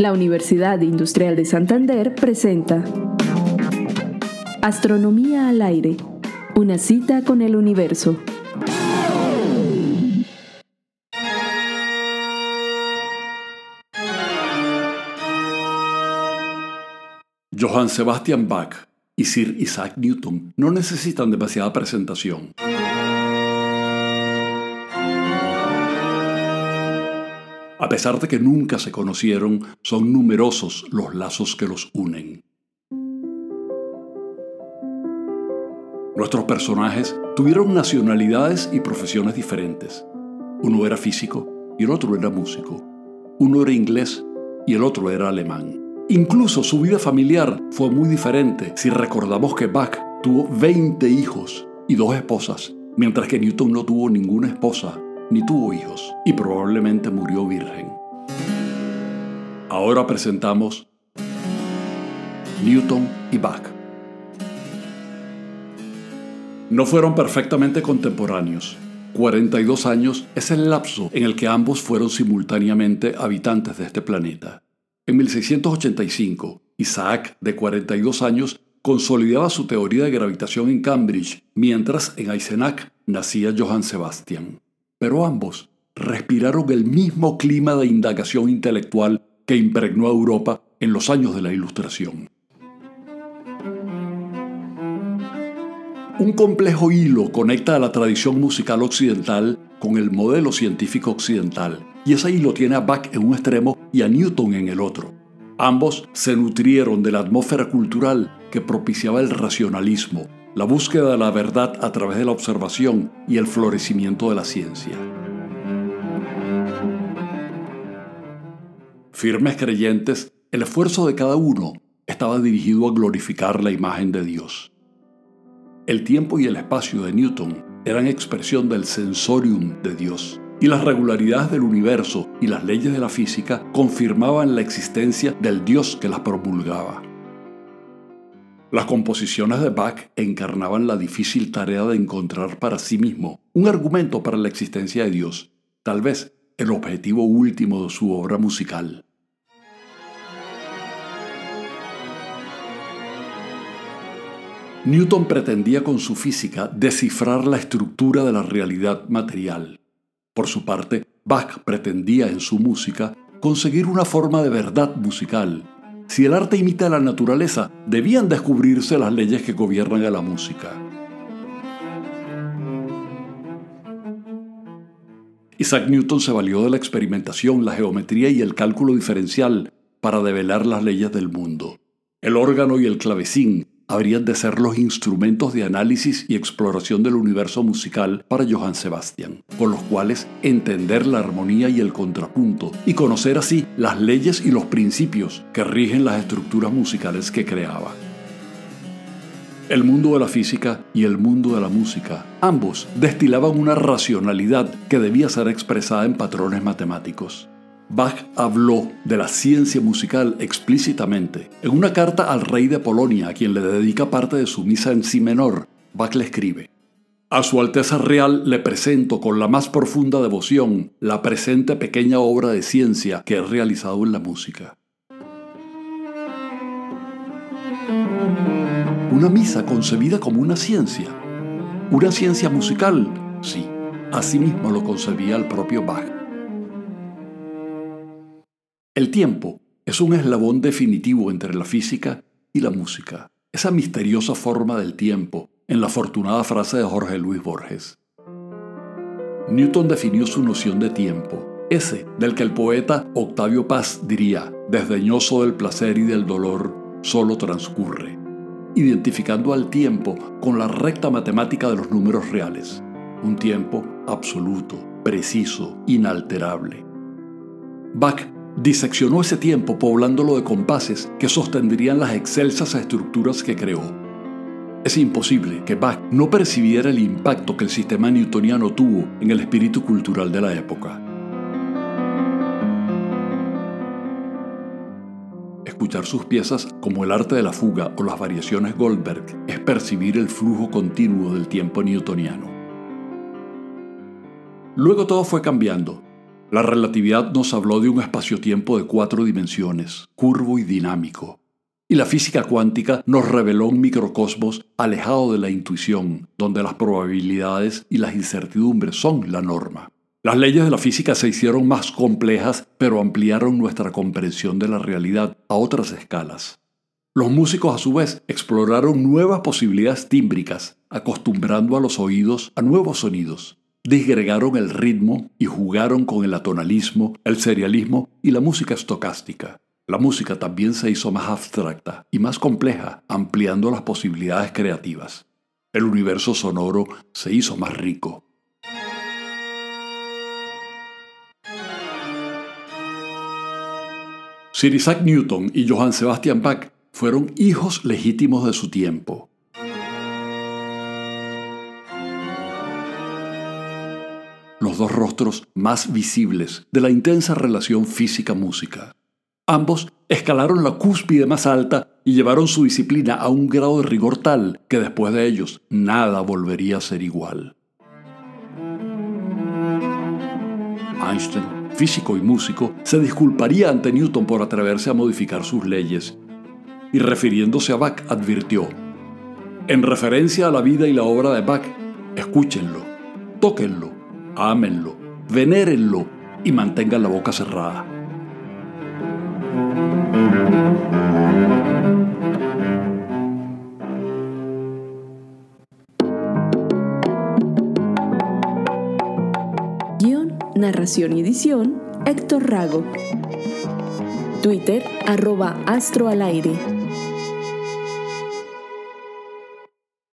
La Universidad Industrial de Santander presenta Astronomía al aire, una cita con el universo. Johann Sebastian Bach y Sir Isaac Newton no necesitan demasiada presentación. A pesar de que nunca se conocieron, son numerosos los lazos que los unen. Nuestros personajes tuvieron nacionalidades y profesiones diferentes. Uno era físico y el otro era músico. Uno era inglés y el otro era alemán. Incluso su vida familiar fue muy diferente si recordamos que Bach tuvo 20 hijos y dos esposas, mientras que Newton no tuvo ninguna esposa ni tuvo hijos y probablemente murió virgen. Ahora presentamos Newton y Bach. No fueron perfectamente contemporáneos. 42 años es el lapso en el que ambos fueron simultáneamente habitantes de este planeta. En 1685, Isaac, de 42 años, consolidaba su teoría de gravitación en Cambridge, mientras en Eisenach nacía Johann Sebastian pero ambos respiraron el mismo clima de indagación intelectual que impregnó a Europa en los años de la Ilustración. Un complejo hilo conecta a la tradición musical occidental con el modelo científico occidental, y ese hilo tiene a Bach en un extremo y a Newton en el otro. Ambos se nutrieron de la atmósfera cultural que propiciaba el racionalismo, la búsqueda de la verdad a través de la observación y el florecimiento de la ciencia. Firmes creyentes, el esfuerzo de cada uno estaba dirigido a glorificar la imagen de Dios. El tiempo y el espacio de Newton eran expresión del sensorium de Dios, y las regularidades del universo y las leyes de la física confirmaban la existencia del Dios que las promulgaba. Las composiciones de Bach encarnaban la difícil tarea de encontrar para sí mismo un argumento para la existencia de Dios, tal vez el objetivo último de su obra musical. Newton pretendía con su física descifrar la estructura de la realidad material. Por su parte, Bach pretendía en su música conseguir una forma de verdad musical si el arte imita a la naturaleza, debían descubrirse las leyes que gobiernan a la música. Isaac Newton se valió de la experimentación, la geometría y el cálculo diferencial para develar las leyes del mundo. El órgano y el clavecín habrían de ser los instrumentos de análisis y exploración del universo musical para Johann Sebastian, con los cuales entender la armonía y el contrapunto y conocer así las leyes y los principios que rigen las estructuras musicales que creaba. El mundo de la física y el mundo de la música, ambos destilaban una racionalidad que debía ser expresada en patrones matemáticos. Bach habló de la ciencia musical explícitamente. En una carta al rey de Polonia, a quien le dedica parte de su misa en si menor, Bach le escribe, A su Alteza Real le presento con la más profunda devoción la presente pequeña obra de ciencia que he realizado en la música. Una misa concebida como una ciencia. Una ciencia musical, sí, así mismo lo concebía el propio Bach. El tiempo es un eslabón definitivo entre la física y la música, esa misteriosa forma del tiempo, en la afortunada frase de Jorge Luis Borges. Newton definió su noción de tiempo, ese del que el poeta Octavio Paz diría, desdeñoso del placer y del dolor, solo transcurre, identificando al tiempo con la recta matemática de los números reales, un tiempo absoluto, preciso, inalterable. Bach diseccionó ese tiempo poblándolo de compases que sostendrían las excelsas estructuras que creó. Es imposible que Bach no percibiera el impacto que el sistema newtoniano tuvo en el espíritu cultural de la época. Escuchar sus piezas como el arte de la fuga o las variaciones Goldberg es percibir el flujo continuo del tiempo newtoniano. Luego todo fue cambiando La relatividad nos habló de un espacio-tiempo de cuatro dimensiones, curvo y dinámico. Y la física cuántica nos reveló un microcosmos alejado de la intuición, donde las probabilidades y las incertidumbres son la norma. Las leyes de la física se hicieron más complejas, pero ampliaron nuestra comprensión de la realidad a otras escalas. Los músicos a su vez exploraron nuevas posibilidades tímbricas, acostumbrando a los oídos a nuevos sonidos. Disgregaron el ritmo y jugaron con el atonalismo, el serialismo y la música estocástica. La música también se hizo más abstracta y más compleja, ampliando las posibilidades creativas. El universo sonoro se hizo más rico, Sir Isaac Newton y Johann Sebastian Bach fueron hijos legítimos de su tiempo. Dos rostros más visibles de la intensa relación física-música. Ambos escalaron la cúspide más alta y llevaron su disciplina a un grado de rigor tal que después de ellos nada volvería a ser igual. Einstein físico y músico, se disculparía ante Newton por atreverse a modificar sus leyes. Y refiriéndose a Bach, advirtió, en referencia a la vida y la obra de Bach, escúchenlo, tóquenlo, ámenlo, venérenlo y mantengan la boca cerrada. Narración y edición, Héctor Rago. Twitter, arroba Astro al aire.